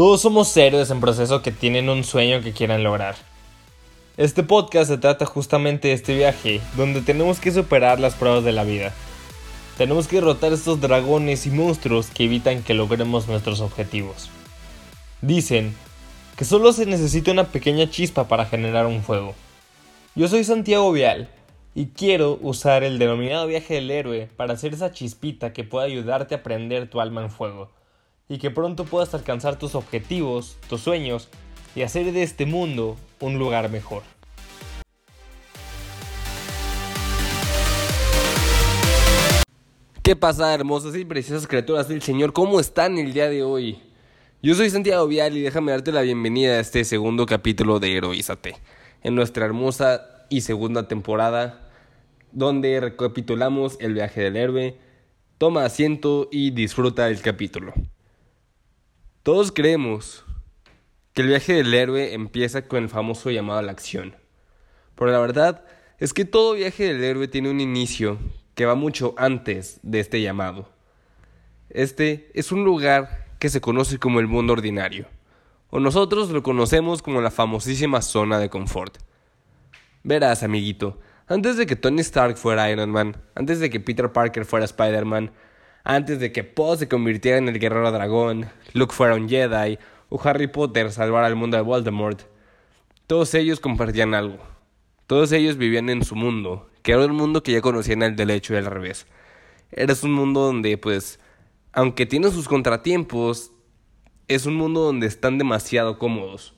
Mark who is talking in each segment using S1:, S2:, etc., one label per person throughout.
S1: Todos somos héroes en proceso que tienen un sueño que quieran lograr. Este podcast se trata justamente de este viaje, donde tenemos que superar las pruebas de la vida. Tenemos que derrotar estos dragones y monstruos que evitan que logremos nuestros objetivos. Dicen que solo se necesita una pequeña chispa para generar un fuego. Yo soy Santiago Vial y quiero usar el denominado viaje del héroe para hacer esa chispita que pueda ayudarte a prender tu alma en fuego y que pronto puedas alcanzar tus objetivos, tus sueños y hacer de este mundo un lugar mejor. ¿Qué pasa, hermosas y preciosas criaturas del Señor? ¿Cómo están el día de hoy? Yo soy Santiago Vial y déjame darte la bienvenida a este segundo capítulo de Heroízate, en nuestra hermosa y segunda temporada, donde recapitulamos el viaje del héroe. Toma asiento y disfruta el capítulo. Todos creemos que el viaje del héroe empieza con el famoso llamado a la acción. Pero la verdad es que todo viaje del héroe tiene un inicio que va mucho antes de este llamado. Este es un lugar que se conoce como el mundo ordinario, o nosotros lo conocemos como la famosísima zona de confort. Verás, amiguito, antes de que Tony Stark fuera Iron Man, antes de que Peter Parker fuera Spider-Man, antes de que Poe se convirtiera en el guerrero dragón, Luke fuera un Jedi o Harry Potter salvara al mundo de Voldemort, todos ellos compartían algo. Todos ellos vivían en su mundo, que era un mundo que ya conocían al derecho y al revés. Era un mundo donde, pues, aunque tiene sus contratiempos, es un mundo donde están demasiado cómodos.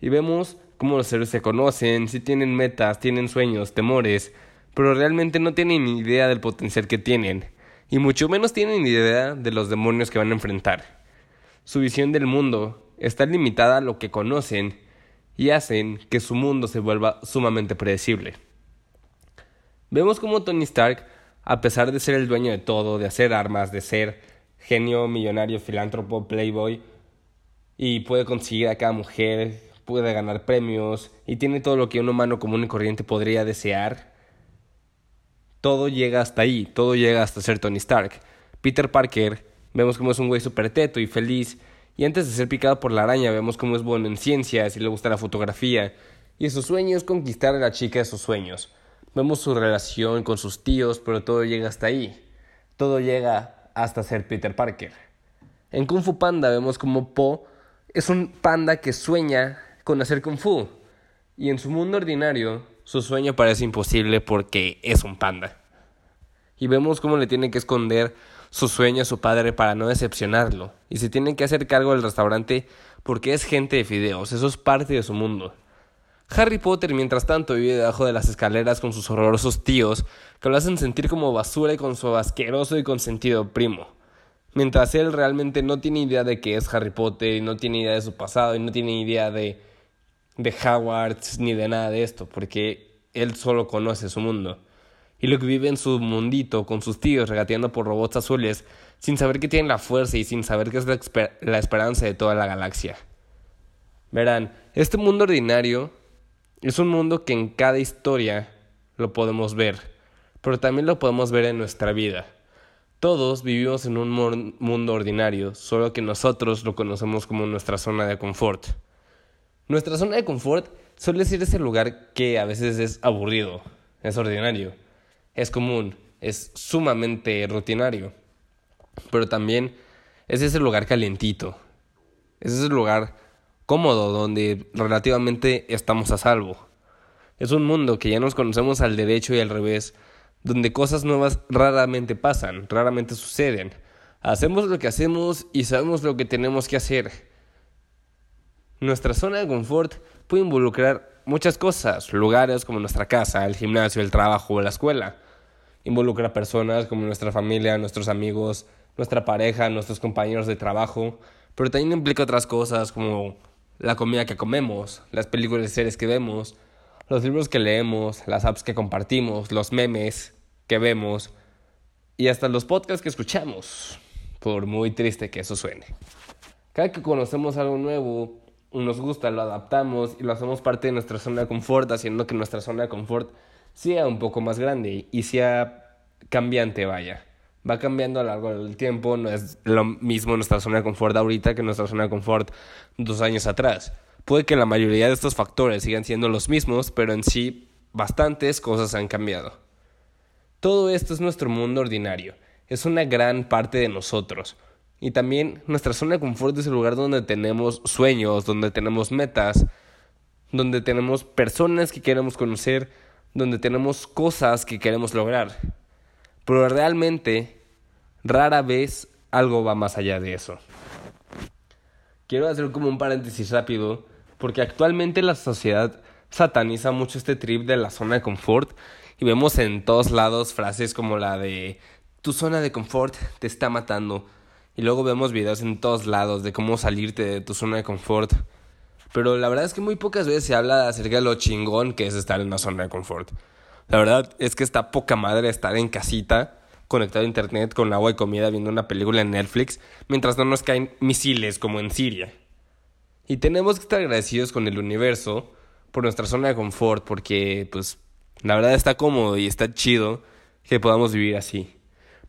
S1: Y vemos cómo los héroes se conocen, si tienen metas, tienen sueños, temores, pero realmente no tienen ni idea del potencial que tienen y mucho menos tienen idea de los demonios que van a enfrentar. Su visión del mundo está limitada a lo que conocen y hacen que su mundo se vuelva sumamente predecible. Vemos como Tony Stark, a pesar de ser el dueño de todo, de hacer armas, de ser genio, millonario, filántropo, playboy, y puede conseguir a cada mujer, puede ganar premios, y tiene todo lo que un humano común y corriente podría desear, todo llega hasta ahí, todo llega hasta ser Tony Stark. Peter Parker, vemos como es un güey súper teto y feliz, y antes de ser picado por la araña, vemos cómo es bueno en ciencias y le gusta la fotografía, y su sueño es conquistar a la chica de sus sueños. Vemos su relación con sus tíos, pero todo llega hasta ahí. Todo llega hasta ser Peter Parker. En Kung Fu Panda vemos como Po es un panda que sueña con hacer Kung Fu. Y en su mundo ordinario, su sueño parece imposible porque es un panda. Y vemos cómo le tiene que esconder su sueño a su padre para no decepcionarlo. Y se tiene que hacer cargo del restaurante porque es gente de fideos, eso es parte de su mundo. Harry Potter, mientras tanto, vive debajo de las escaleras con sus horrorosos tíos, que lo hacen sentir como basura y con su asqueroso y consentido primo. Mientras él realmente no tiene idea de qué es Harry Potter, y no tiene idea de su pasado, y no tiene idea de de Hogwarts ni de nada de esto, porque él solo conoce su mundo. Y lo que vive en su mundito con sus tíos regateando por robots azules, sin saber que tienen la fuerza y sin saber que es la, la esperanza de toda la galaxia. Verán, este mundo ordinario es un mundo que en cada historia lo podemos ver, pero también lo podemos ver en nuestra vida. Todos vivimos en un mundo ordinario, solo que nosotros lo conocemos como nuestra zona de confort. Nuestra zona de confort suele ser ese lugar que a veces es aburrido, es ordinario, es común, es sumamente rutinario, pero también es ese lugar calientito, es ese lugar cómodo donde relativamente estamos a salvo. Es un mundo que ya nos conocemos al derecho y al revés, donde cosas nuevas raramente pasan, raramente suceden. Hacemos lo que hacemos y sabemos lo que tenemos que hacer nuestra zona de confort puede involucrar muchas cosas, lugares como nuestra casa, el gimnasio, el trabajo o la escuela. Involucra personas como nuestra familia, nuestros amigos, nuestra pareja, nuestros compañeros de trabajo, pero también implica otras cosas como la comida que comemos, las películas y series que vemos, los libros que leemos, las apps que compartimos, los memes que vemos y hasta los podcasts que escuchamos, por muy triste que eso suene. Cada que conocemos algo nuevo, nos gusta, lo adaptamos y lo hacemos parte de nuestra zona de confort, haciendo que nuestra zona de confort sea un poco más grande y sea cambiante, vaya. va cambiando a lo largo del tiempo, no es lo mismo nuestra zona de confort ahorita que nuestra zona de confort dos años atrás. Puede que la mayoría de estos factores sigan siendo los mismos, pero en sí bastantes cosas han cambiado. Todo esto es nuestro mundo ordinario, es una gran parte de nosotros. Y también nuestra zona de confort es el lugar donde tenemos sueños, donde tenemos metas, donde tenemos personas que queremos conocer, donde tenemos cosas que queremos lograr. Pero realmente, rara vez algo va más allá de eso. Quiero hacer como un paréntesis rápido, porque actualmente la sociedad sataniza mucho este trip de la zona de confort y vemos en todos lados frases como la de tu zona de confort te está matando. Y luego vemos videos en todos lados de cómo salirte de tu zona de confort. Pero la verdad es que muy pocas veces se habla acerca de lo chingón que es estar en una zona de confort. La verdad es que está poca madre estar en casita, conectado a internet, con agua y comida, viendo una película en Netflix, mientras no nos caen misiles como en Siria. Y tenemos que estar agradecidos con el universo por nuestra zona de confort, porque pues la verdad está cómodo y está chido que podamos vivir así.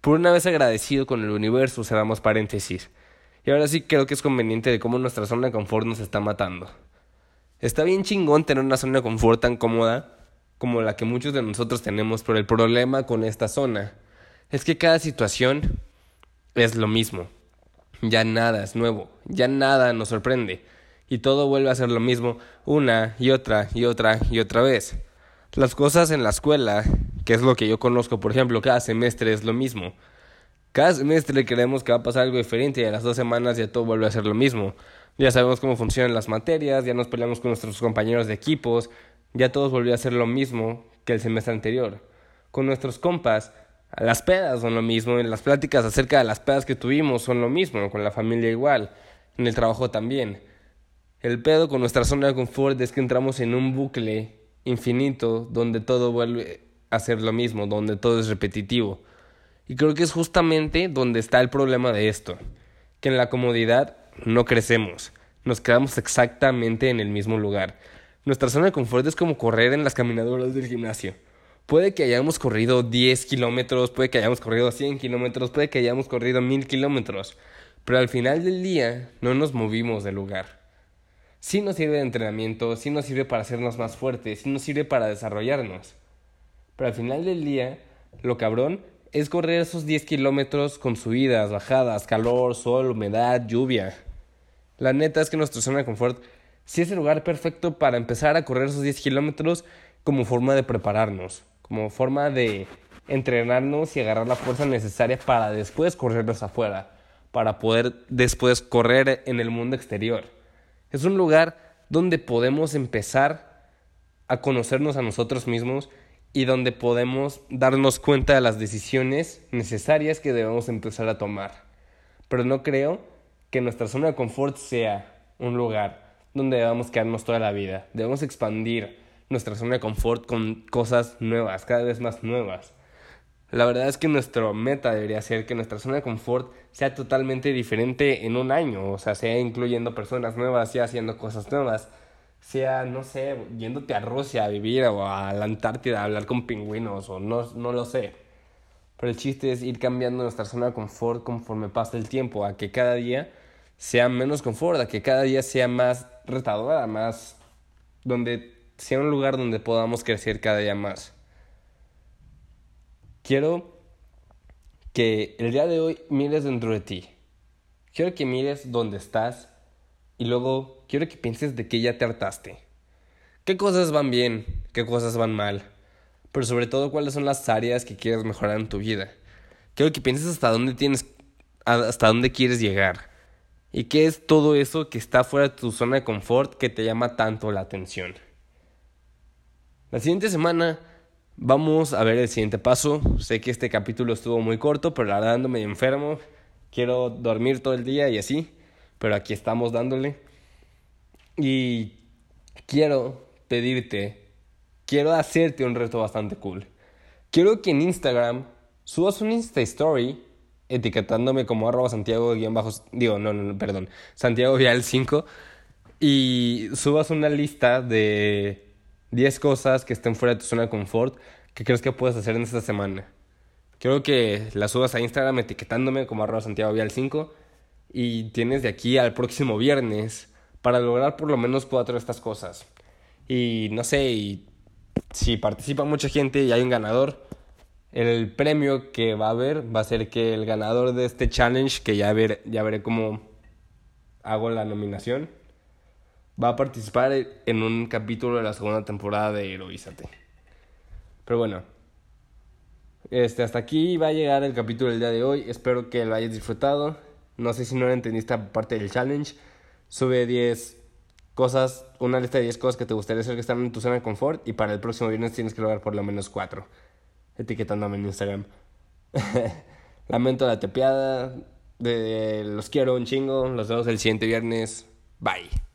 S1: Por una vez agradecido con el universo, cerramos paréntesis. Y ahora sí creo que es conveniente de cómo nuestra zona de confort nos está matando. Está bien chingón tener una zona de confort tan cómoda como la que muchos de nosotros tenemos, pero el problema con esta zona es que cada situación es lo mismo. Ya nada es nuevo, ya nada nos sorprende y todo vuelve a ser lo mismo una y otra y otra y otra vez. Las cosas en la escuela, que es lo que yo conozco, por ejemplo, cada semestre es lo mismo. Cada semestre creemos que va a pasar algo diferente y a las dos semanas ya todo vuelve a ser lo mismo. Ya sabemos cómo funcionan las materias, ya nos peleamos con nuestros compañeros de equipos, ya todos volvió a ser lo mismo que el semestre anterior. Con nuestros compas, las pedas son lo mismo, en las pláticas acerca de las pedas que tuvimos son lo mismo, con la familia igual, en el trabajo también. El pedo con nuestra zona de confort es que entramos en un bucle infinito donde todo vuelve a ser lo mismo, donde todo es repetitivo. Y creo que es justamente donde está el problema de esto, que en la comodidad no crecemos, nos quedamos exactamente en el mismo lugar. Nuestra zona de confort es como correr en las caminadoras del gimnasio. Puede que hayamos corrido 10 kilómetros, puede que hayamos corrido 100 kilómetros, puede que hayamos corrido 1000 kilómetros, pero al final del día no nos movimos del lugar sí nos sirve de entrenamiento, sí nos sirve para hacernos más fuertes, sí nos sirve para desarrollarnos. Pero al final del día, lo cabrón es correr esos 10 kilómetros con subidas, bajadas, calor, sol, humedad, lluvia. La neta es que nuestra zona de confort sí es el lugar perfecto para empezar a correr esos 10 kilómetros como forma de prepararnos, como forma de entrenarnos y agarrar la fuerza necesaria para después corrernos afuera, para poder después correr en el mundo exterior. Es un lugar donde podemos empezar a conocernos a nosotros mismos y donde podemos darnos cuenta de las decisiones necesarias que debemos empezar a tomar. Pero no creo que nuestra zona de confort sea un lugar donde debamos quedarnos toda la vida. Debemos expandir nuestra zona de confort con cosas nuevas, cada vez más nuevas. La verdad es que nuestra meta debería ser que nuestra zona de confort sea totalmente diferente en un año, o sea, sea incluyendo personas nuevas, sea haciendo cosas nuevas, sea, no sé, yéndote a Rusia a vivir o a la Antártida a hablar con pingüinos o no, no lo sé. Pero el chiste es ir cambiando nuestra zona de confort conforme pasa el tiempo, a que cada día sea menos confort, a que cada día sea más retadora, más donde sea un lugar donde podamos crecer cada día más. Quiero que el día de hoy mires dentro de ti. Quiero que mires dónde estás y luego quiero que pienses de qué ya te hartaste. ¿Qué cosas van bien? ¿Qué cosas van mal? Pero sobre todo cuáles son las áreas que quieres mejorar en tu vida. Quiero que pienses hasta dónde tienes hasta dónde quieres llegar. ¿Y qué es todo eso que está fuera de tu zona de confort que te llama tanto la atención? La siguiente semana Vamos a ver el siguiente paso. Sé que este capítulo estuvo muy corto, pero la verdad ando medio enfermo. Quiero dormir todo el día y así. Pero aquí estamos dándole. Y quiero pedirte, quiero hacerte un reto bastante cool. Quiero que en Instagram subas un Insta Story etiquetándome como arroba Santiago bajo, digo, no, no, perdón, Santiago Vial 5 y subas una lista de 10 cosas que estén fuera de tu zona de confort que crees que puedes hacer en esta semana. Quiero que la subas a Instagram etiquetándome como arroba Santiago Vial 5 y tienes de aquí al próximo viernes para lograr por lo menos cuatro de estas cosas. Y no sé, si participa mucha gente y hay un ganador, el premio que va a haber va a ser que el ganador de este challenge, que ya, ver, ya veré cómo hago la nominación, va a participar en un capítulo de la segunda temporada de Heroízate. Pero bueno, este, hasta aquí va a llegar el capítulo del día de hoy. Espero que lo hayas disfrutado. No sé si no entendiste parte del challenge. Sube 10 cosas, una lista de 10 cosas que te gustaría hacer que están en tu zona de confort. Y para el próximo viernes tienes que lograr por lo menos 4. Etiquetándome en Instagram. Lamento la tepeada. De, los quiero un chingo. Los vemos el siguiente viernes. Bye.